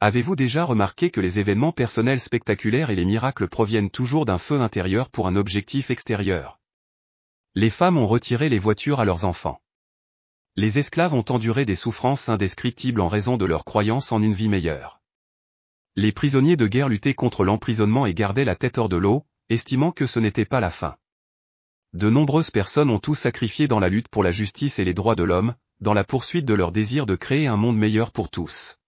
Avez-vous déjà remarqué que les événements personnels spectaculaires et les miracles proviennent toujours d'un feu intérieur pour un objectif extérieur? Les femmes ont retiré les voitures à leurs enfants. Les esclaves ont enduré des souffrances indescriptibles en raison de leur croyance en une vie meilleure. Les prisonniers de guerre luttaient contre l'emprisonnement et gardaient la tête hors de l'eau, estimant que ce n'était pas la fin. De nombreuses personnes ont tout sacrifié dans la lutte pour la justice et les droits de l'homme, dans la poursuite de leur désir de créer un monde meilleur pour tous.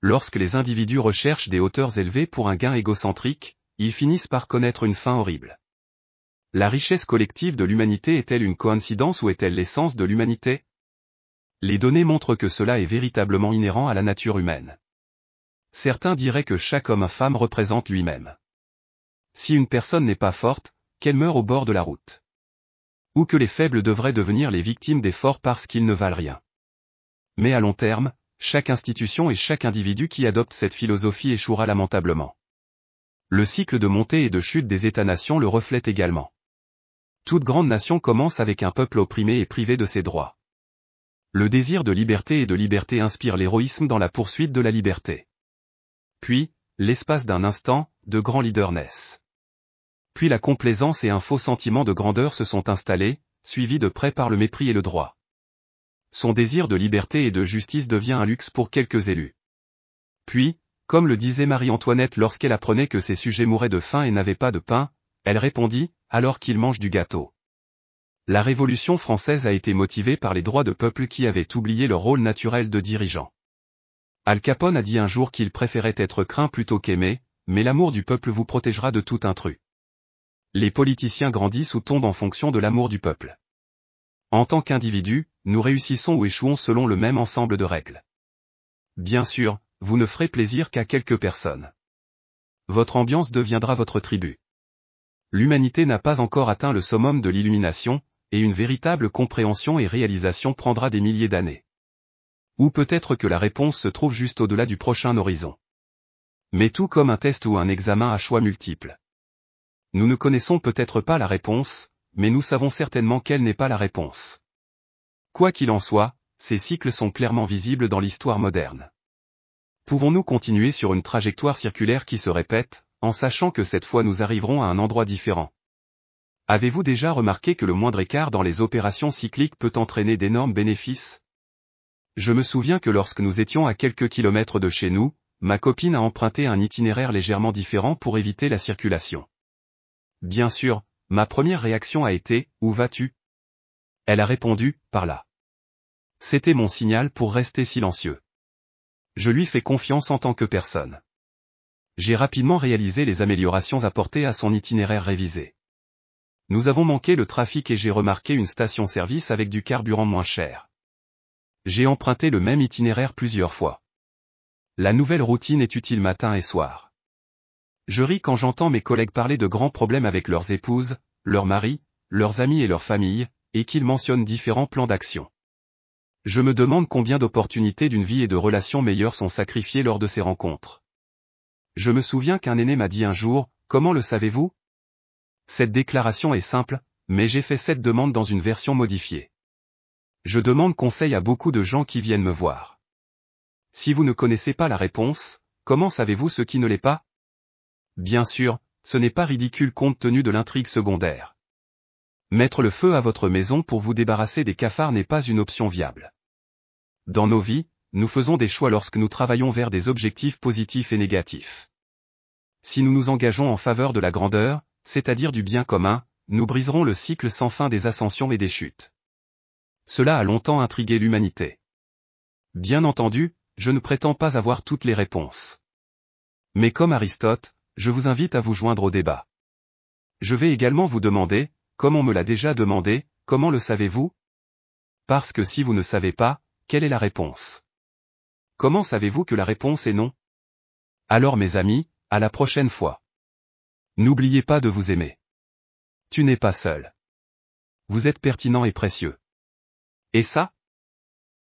Lorsque les individus recherchent des hauteurs élevées pour un gain égocentrique, ils finissent par connaître une fin horrible. La richesse collective de l'humanité est-elle une coïncidence ou est-elle l'essence de l'humanité? Les données montrent que cela est véritablement inhérent à la nature humaine. Certains diraient que chaque homme et femme représente lui-même. Si une personne n'est pas forte, qu'elle meurt au bord de la route. Ou que les faibles devraient devenir les victimes des forts parce qu'ils ne valent rien. Mais à long terme, chaque institution et chaque individu qui adopte cette philosophie échouera lamentablement. Le cycle de montée et de chute des États-nations le reflète également. Toute grande nation commence avec un peuple opprimé et privé de ses droits. Le désir de liberté et de liberté inspire l'héroïsme dans la poursuite de la liberté. Puis, l'espace d'un instant, de grands leaders naissent. Puis la complaisance et un faux sentiment de grandeur se sont installés, suivis de près par le mépris et le droit son désir de liberté et de justice devient un luxe pour quelques élus. Puis, comme le disait Marie-Antoinette lorsqu'elle apprenait que ses sujets mouraient de faim et n'avaient pas de pain, elle répondit, alors qu'ils mangent du gâteau. La Révolution française a été motivée par les droits de peuple qui avaient oublié leur rôle naturel de dirigeant. Al Capone a dit un jour qu'il préférait être craint plutôt qu'aimé, mais l'amour du peuple vous protégera de tout intrus. Les politiciens grandissent ou tombent en fonction de l'amour du peuple. En tant qu'individu, nous réussissons ou échouons selon le même ensemble de règles. Bien sûr, vous ne ferez plaisir qu'à quelques personnes. Votre ambiance deviendra votre tribu. L'humanité n'a pas encore atteint le summum de l'illumination, et une véritable compréhension et réalisation prendra des milliers d'années. Ou peut-être que la réponse se trouve juste au-delà du prochain horizon. Mais tout comme un test ou un examen à choix multiples. Nous ne connaissons peut-être pas la réponse, mais nous savons certainement quelle n'est pas la réponse. Quoi qu'il en soit, ces cycles sont clairement visibles dans l'histoire moderne. Pouvons-nous continuer sur une trajectoire circulaire qui se répète, en sachant que cette fois nous arriverons à un endroit différent? Avez-vous déjà remarqué que le moindre écart dans les opérations cycliques peut entraîner d'énormes bénéfices? Je me souviens que lorsque nous étions à quelques kilomètres de chez nous, ma copine a emprunté un itinéraire légèrement différent pour éviter la circulation. Bien sûr, Ma première réaction a été, Où vas-tu? Elle a répondu, Par là. C'était mon signal pour rester silencieux. Je lui fais confiance en tant que personne. J'ai rapidement réalisé les améliorations apportées à son itinéraire révisé. Nous avons manqué le trafic et j'ai remarqué une station-service avec du carburant moins cher. J'ai emprunté le même itinéraire plusieurs fois. La nouvelle routine est utile matin et soir. Je ris quand j'entends mes collègues parler de grands problèmes avec leurs épouses, leurs maris, leurs amis et leurs familles, et qu'ils mentionnent différents plans d'action. Je me demande combien d'opportunités d'une vie et de relations meilleures sont sacrifiées lors de ces rencontres. Je me souviens qu'un aîné m'a dit un jour, comment le savez-vous? Cette déclaration est simple, mais j'ai fait cette demande dans une version modifiée. Je demande conseil à beaucoup de gens qui viennent me voir. Si vous ne connaissez pas la réponse, comment savez-vous ce qui ne l'est pas? Bien sûr, ce n'est pas ridicule compte tenu de l'intrigue secondaire. Mettre le feu à votre maison pour vous débarrasser des cafards n'est pas une option viable. Dans nos vies, nous faisons des choix lorsque nous travaillons vers des objectifs positifs et négatifs. Si nous nous engageons en faveur de la grandeur, c'est-à-dire du bien commun, nous briserons le cycle sans fin des ascensions et des chutes. Cela a longtemps intrigué l'humanité. Bien entendu, je ne prétends pas avoir toutes les réponses. Mais comme Aristote, je vous invite à vous joindre au débat. Je vais également vous demander, comme on me l'a déjà demandé, comment le savez-vous? Parce que si vous ne savez pas, quelle est la réponse? Comment savez-vous que la réponse est non? Alors mes amis, à la prochaine fois. N'oubliez pas de vous aimer. Tu n'es pas seul. Vous êtes pertinent et précieux. Et ça,